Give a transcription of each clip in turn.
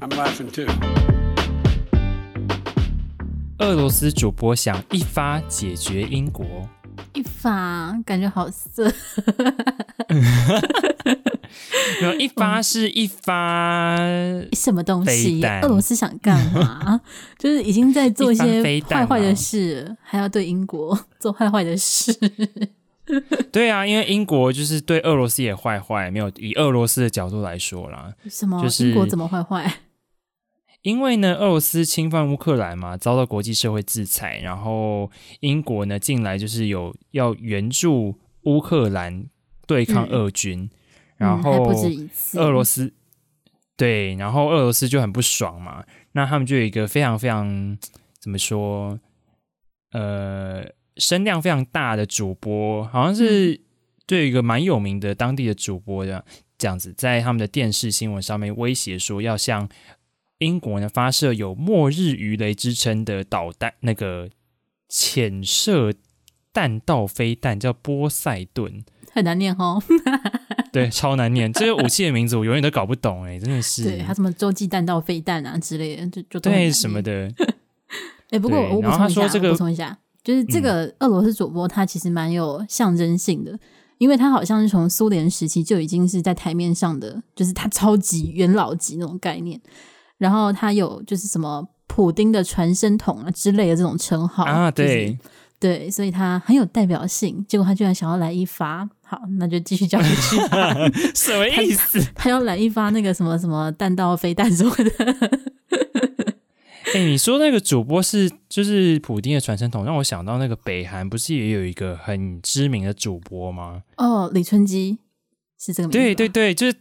I'm laughing too. 俄罗斯主播想一发解决英国，一发感觉好色。没有一发是一发 什么东西？俄罗斯想干嘛？就是已经在做一些坏坏的事，还要对英国做坏坏的事。对啊，因为英国就是对俄罗斯也坏坏，没有以俄罗斯的角度来说啦。什么？就是英国怎么坏坏？因为呢，俄罗斯侵犯乌克兰嘛，遭到国际社会制裁，然后英国呢近来就是有要援助乌克兰对抗俄军，嗯、然后。俄罗斯对，然后俄罗斯就很不爽嘛，那他们就有一个非常非常怎么说，呃，声量非常大的主播，好像是对一个蛮有名的当地的主播这样这样子，在他们的电视新闻上面威胁说要向。英国呢发射有“末日鱼雷”之称的导弹，那个潜射弹道飞弹叫波塞顿，很难念哦。对，超难念。这个武器的名字我永远都搞不懂，哎，真的是。对，它什么洲际弹道飞弹啊之类的，就就对什么的。哎，不过我补充一下，这个、补充一下，就是这个俄罗斯主播他其实蛮有象征性的，嗯、因为他好像是从苏联时期就已经是在台面上的，就是他超级元老级那种概念。然后他有就是什么普丁的传声筒啊之类的这种称号啊，对、就是、对，所以他很有代表性。结果他居然想要来一发，好，那就继续交下去。什么意思他？他要来一发那个什么什么弹道飞弹什么的。哎、欸，你说那个主播是就是普丁的传声筒，让我想到那个北韩不是也有一个很知名的主播吗？哦，李春基是这个名字。对对对，就是。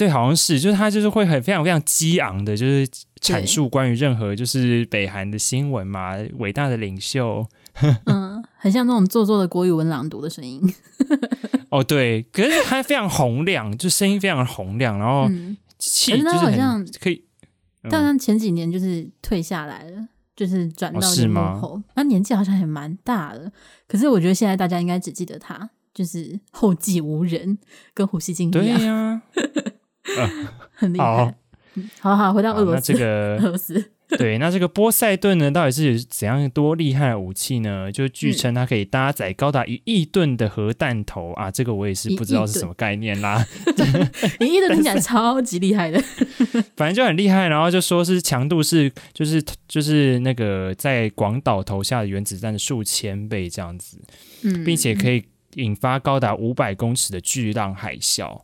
对，好像是，就是他就是会很非常非常激昂的，就是阐述关于任何就是北韩的新闻嘛，伟大的领袖，嗯，很像那种做作的国语文朗读的声音。哦，对，可是他非常洪亮，就声音非常洪亮，然后气就是好像可以，但他前几年就是退下来了，就是转到幕后，他年纪好像也蛮大的，可是我觉得现在大家应该只记得他就是后继无人，跟胡锡进一样。对呀、啊。嗯，很厉害。好，好好，回到俄罗斯。那这个 俄罗斯，对，那这个波塞顿呢，到底是怎样多厉害的武器呢？就据称它可以搭载高达一亿吨的核弹头啊！这个我也是不知道是什么概念啦。一亿吨听起来超级厉害的，反正就很厉害。然后就说是强度是就是就是那个在广岛投下的原子弹的数千倍这样子，嗯，并且可以引发高达五百公尺的巨浪海啸。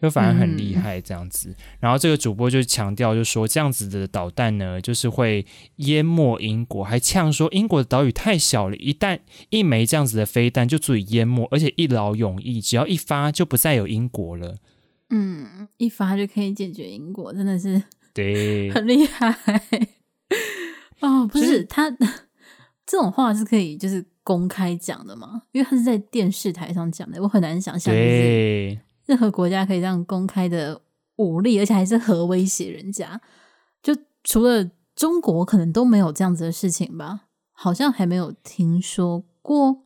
就反而很厉害这样子，嗯、然后这个主播就强调，就说这样子的导弹呢，就是会淹没英国，还呛说英国的岛屿太小了，一旦一枚这样子的飞弹就足以淹没，而且一劳永逸，只要一发就不再有英国了。嗯，一发就可以解决英国，真的是对，很厉害。哦，不是他这种话是可以就是公开讲的吗？因为他是在电视台上讲的，我很难想象。对。任何国家可以这样公开的武力，而且还是核威胁人家，就除了中国，可能都没有这样子的事情吧？好像还没有听说过，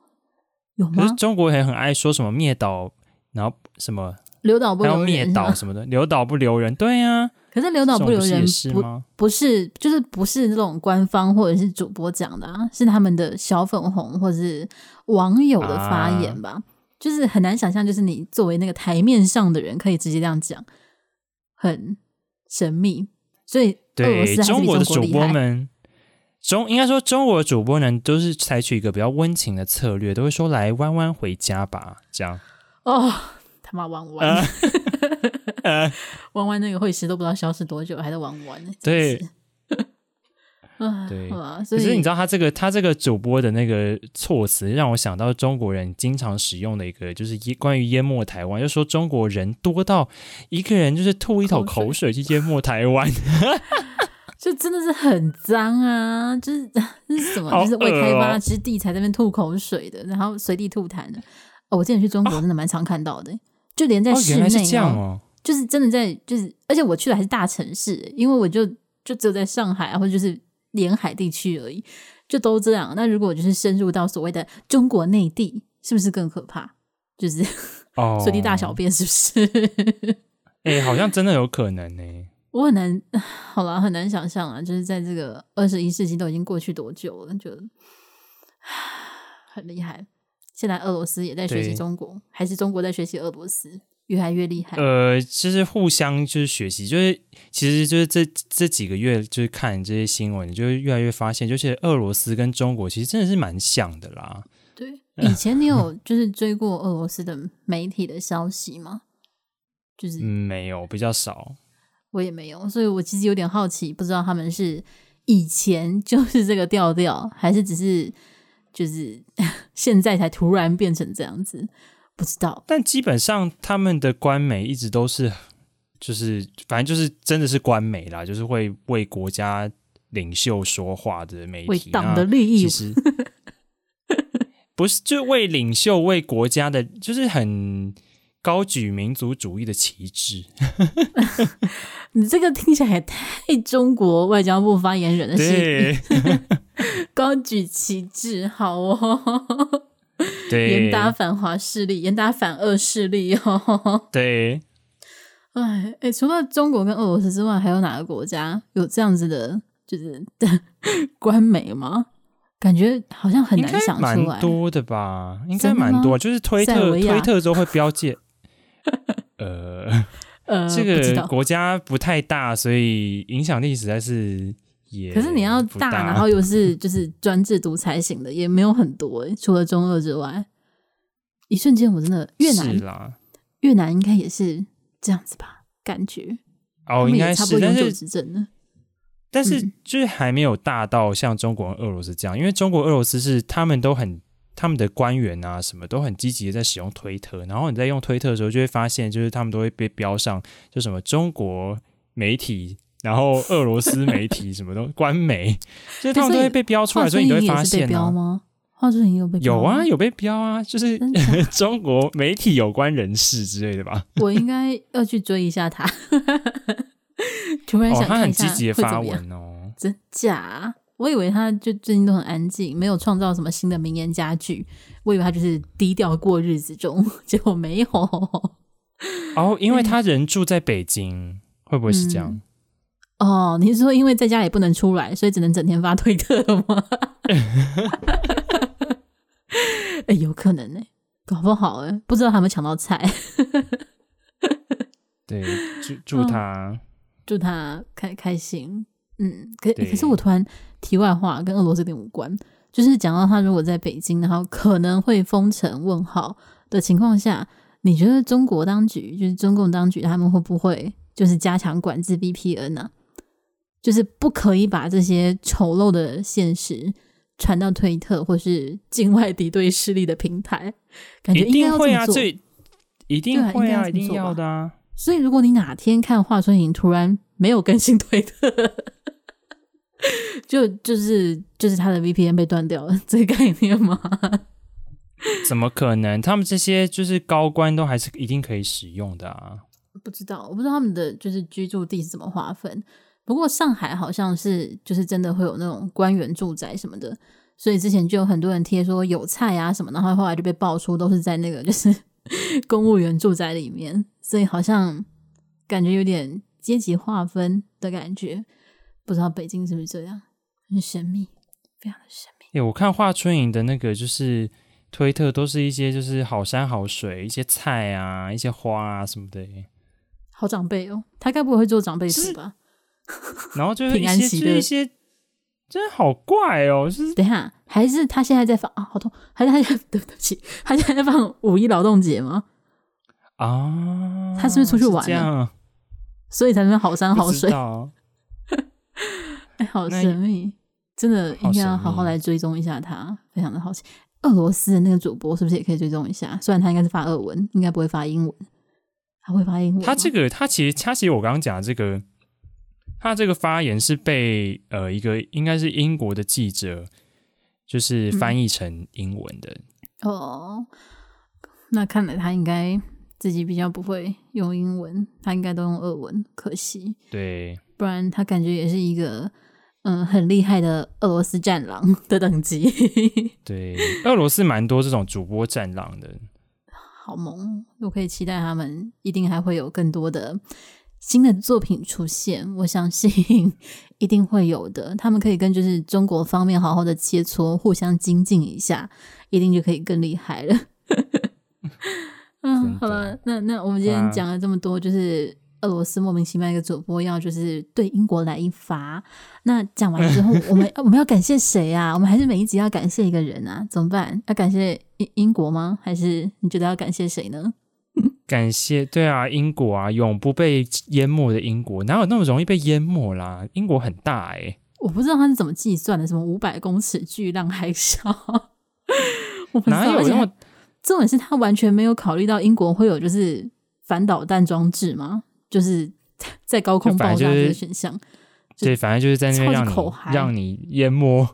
有吗？可是中国也很爱说什么灭岛，然后什么留岛不留人，灭岛什么的，留岛不留人，对呀、啊。可是留岛不留人？不不是，就是不是这种官方或者是主播讲的啊，是他们的小粉红或者是网友的发言吧。啊就是很难想象，就是你作为那个台面上的人，可以直接这样讲，很神秘。所以。对，中国的主播们，中应该说中国的主播呢，都是采取一个比较温情的策略，都会说来弯弯回家吧，这样。哦，他妈弯弯，弯弯那个会师都不知道消失多久，还在弯弯呢。对。对，可是你知道他这个他这个主播的那个措辞，让我想到中国人经常使用的一个，就是关于淹没台湾，就说中国人多到一个人就是吐一口口水去淹没台湾，就真的是很脏啊！就是 这是什么？就是未开发之地才在那边吐口水的，然后随地吐痰的。哦，我之前去中国真的蛮常看到的，就连在室内哦，就是真的在就是，而且我去的还是大城市，因为我就就只有在上海啊，或者就是。沿海地区而已，就都这样。那如果就是深入到所谓的中国内地，是不是更可怕？就是 哦，随地大小便是不是？哎、欸，好像真的有可能呢、欸。我很难，好了，很难想象啊。就是在这个二十一世纪都已经过去多久了，就 很厉害。现在俄罗斯也在学习中国，还是中国在学习俄罗斯？越来越厉害。呃，其实互相就是学习，就是其实就是这这几个月就是看这些新闻，就会越来越发现，就是俄罗斯跟中国其实真的是蛮像的啦。对，以前你有就是追过俄罗斯的媒体的消息吗？就是、嗯、没有，比较少。我也没有，所以我其实有点好奇，不知道他们是以前 就是这个调调，还是只是就是 现在才突然变成这样子。不知道，但基本上他们的官媒一直都是，就是反正就是真的是官媒啦，就是会为国家领袖说话的媒体，为党的利益，其实。不是就为领袖、为国家的，就是很高举民族主义的旗帜。你这个听起来也太中国外交部发言人的事，高举旗帜，好哦。对，严打反华势力，严打反俄势力 哦。对，哎哎，除了中国跟俄罗斯之外，还有哪个国家有这样子的，就是 官媒吗？感觉好像很难想出来。蛮多的吧？应该蛮多，就是推特，推特之后会标记。呃呃，这个国家不太大，所以影响力实在是。可是你要大，大然后又是 就是专制独裁型的，也没有很多诶，除了中二之外，一瞬间我真的越南啦，越南应该也是这样子吧？感觉哦，应该是，差不多永久执政了，但是就是还没有大到像中国、俄罗斯这样，因为中国、俄罗斯是他们都很他们的官员啊，什么都很积极的在使用推特，然后你在用推特的时候，就会发现就是他们都会被标上就什么中国媒体。然后俄罗斯媒体什么都官媒，就是他们都会被标出来，所以你都会发现吗？华春莹有被标有啊，有被标啊，就是 中国媒体有关人士之类的吧。我应该要去追一下他。突然想哦，他很积极的发文哦，真假？我以为他就最近都很安静，没有创造什么新的名言佳句。我以为他就是低调过日子中，结果没有。哦，因为他人住在北京，会不会是这样？嗯哦，你是说因为在家里不能出来，所以只能整天发推特吗？哎、欸，有可能呢、欸，搞不好哎、欸，不知道他有没有抢到菜。对，祝祝他，哦、祝他开开心。嗯，可可是我突然题外话，跟俄罗斯有点无关，就是讲到他如果在北京，然后可能会封城问号的情况下，你觉得中国当局，就是中共当局，他们会不会就是加强管制 VPN 呢、啊？就是不可以把这些丑陋的现实传到推特或是境外敌对势力的平台，感觉应该会啊，这一定会啊，一定要的啊。所以，如果你哪天看华春莹突然没有更新推特，就就是就是他的 VPN 被断掉了，这个概念吗？怎么可能？他们这些就是高官都还是一定可以使用的啊。不知道，我不知道他们的就是居住地是怎么划分。不过上海好像是就是真的会有那种官员住宅什么的，所以之前就有很多人贴说有菜啊什么，然后后来就被爆出都是在那个就是 公务员住宅里面，所以好像感觉有点阶级划分的感觉。不知道北京是不是这样，很神秘，非常的神秘。哎、欸，我看华春莹的那个就是推特，都是一些就是好山好水，一些菜啊，一些花啊什么的。好长辈哦，他该不会会做长辈图吧？然后就是一些，就是一些，真的好怪哦！就是等一下，还是他现在在放啊？好痛！还是他现在 对不起，他现在在放五一劳动节吗？啊，他是不是出去玩了？所以才能好山好水。哎，好神秘，真的应该要好好来追踪一下他，非常的好奇。俄罗斯的那个主播是不是也可以追踪一下？虽然他应该是发俄文，应该不会发英文，他会发英文。他这个，他其实，他其实我刚刚讲的这个。他这个发言是被呃一个应该是英国的记者，就是翻译成英文的。嗯、哦，那看来他应该自己比较不会用英文，他应该都用俄文，可惜。对，不然他感觉也是一个嗯很厉害的俄罗斯战狼的等级。对，俄罗斯蛮多这种主播战狼的，好萌，我可以期待他们一定还会有更多的新的作品出现，我相信 一定会有的。他们可以跟就是中国方面好好的切磋，互相精进一下，一定就可以更厉害了。嗯，好了，那那我们今天讲了这么多，就是俄罗斯莫名其妙一个主播要就是对英国来一发。那讲完之后，我们我们要感谢谁啊？我们还是每一集要感谢一个人啊？怎么办？要感谢英英国吗？还是你觉得要感谢谁呢？感谢，对啊，英国啊，永不被淹没的英国，哪有那么容易被淹没啦？英国很大哎、欸，我不知道他是怎么计算的，什么五百公尺巨浪海啸，哪有那么？重点是他完全没有考虑到英国会有就是反导弹装置吗？就是在高空爆炸这个选项，对，反正就是在那边让你让你淹没。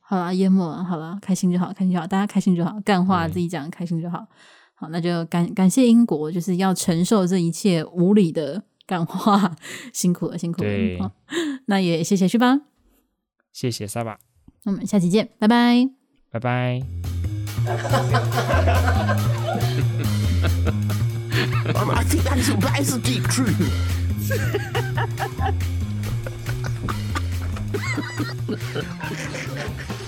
好啦，淹没了，好了，开心就好，开心就好，大家开心就好，干话自己讲，开心就好。好，那就感感谢英国，就是要承受这一切无理的 感化，辛苦了，辛苦了。对，那也谢谢去吧，谢谢沙巴，我们下期见，拜拜，拜拜。